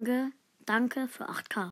Danke, danke für 8K.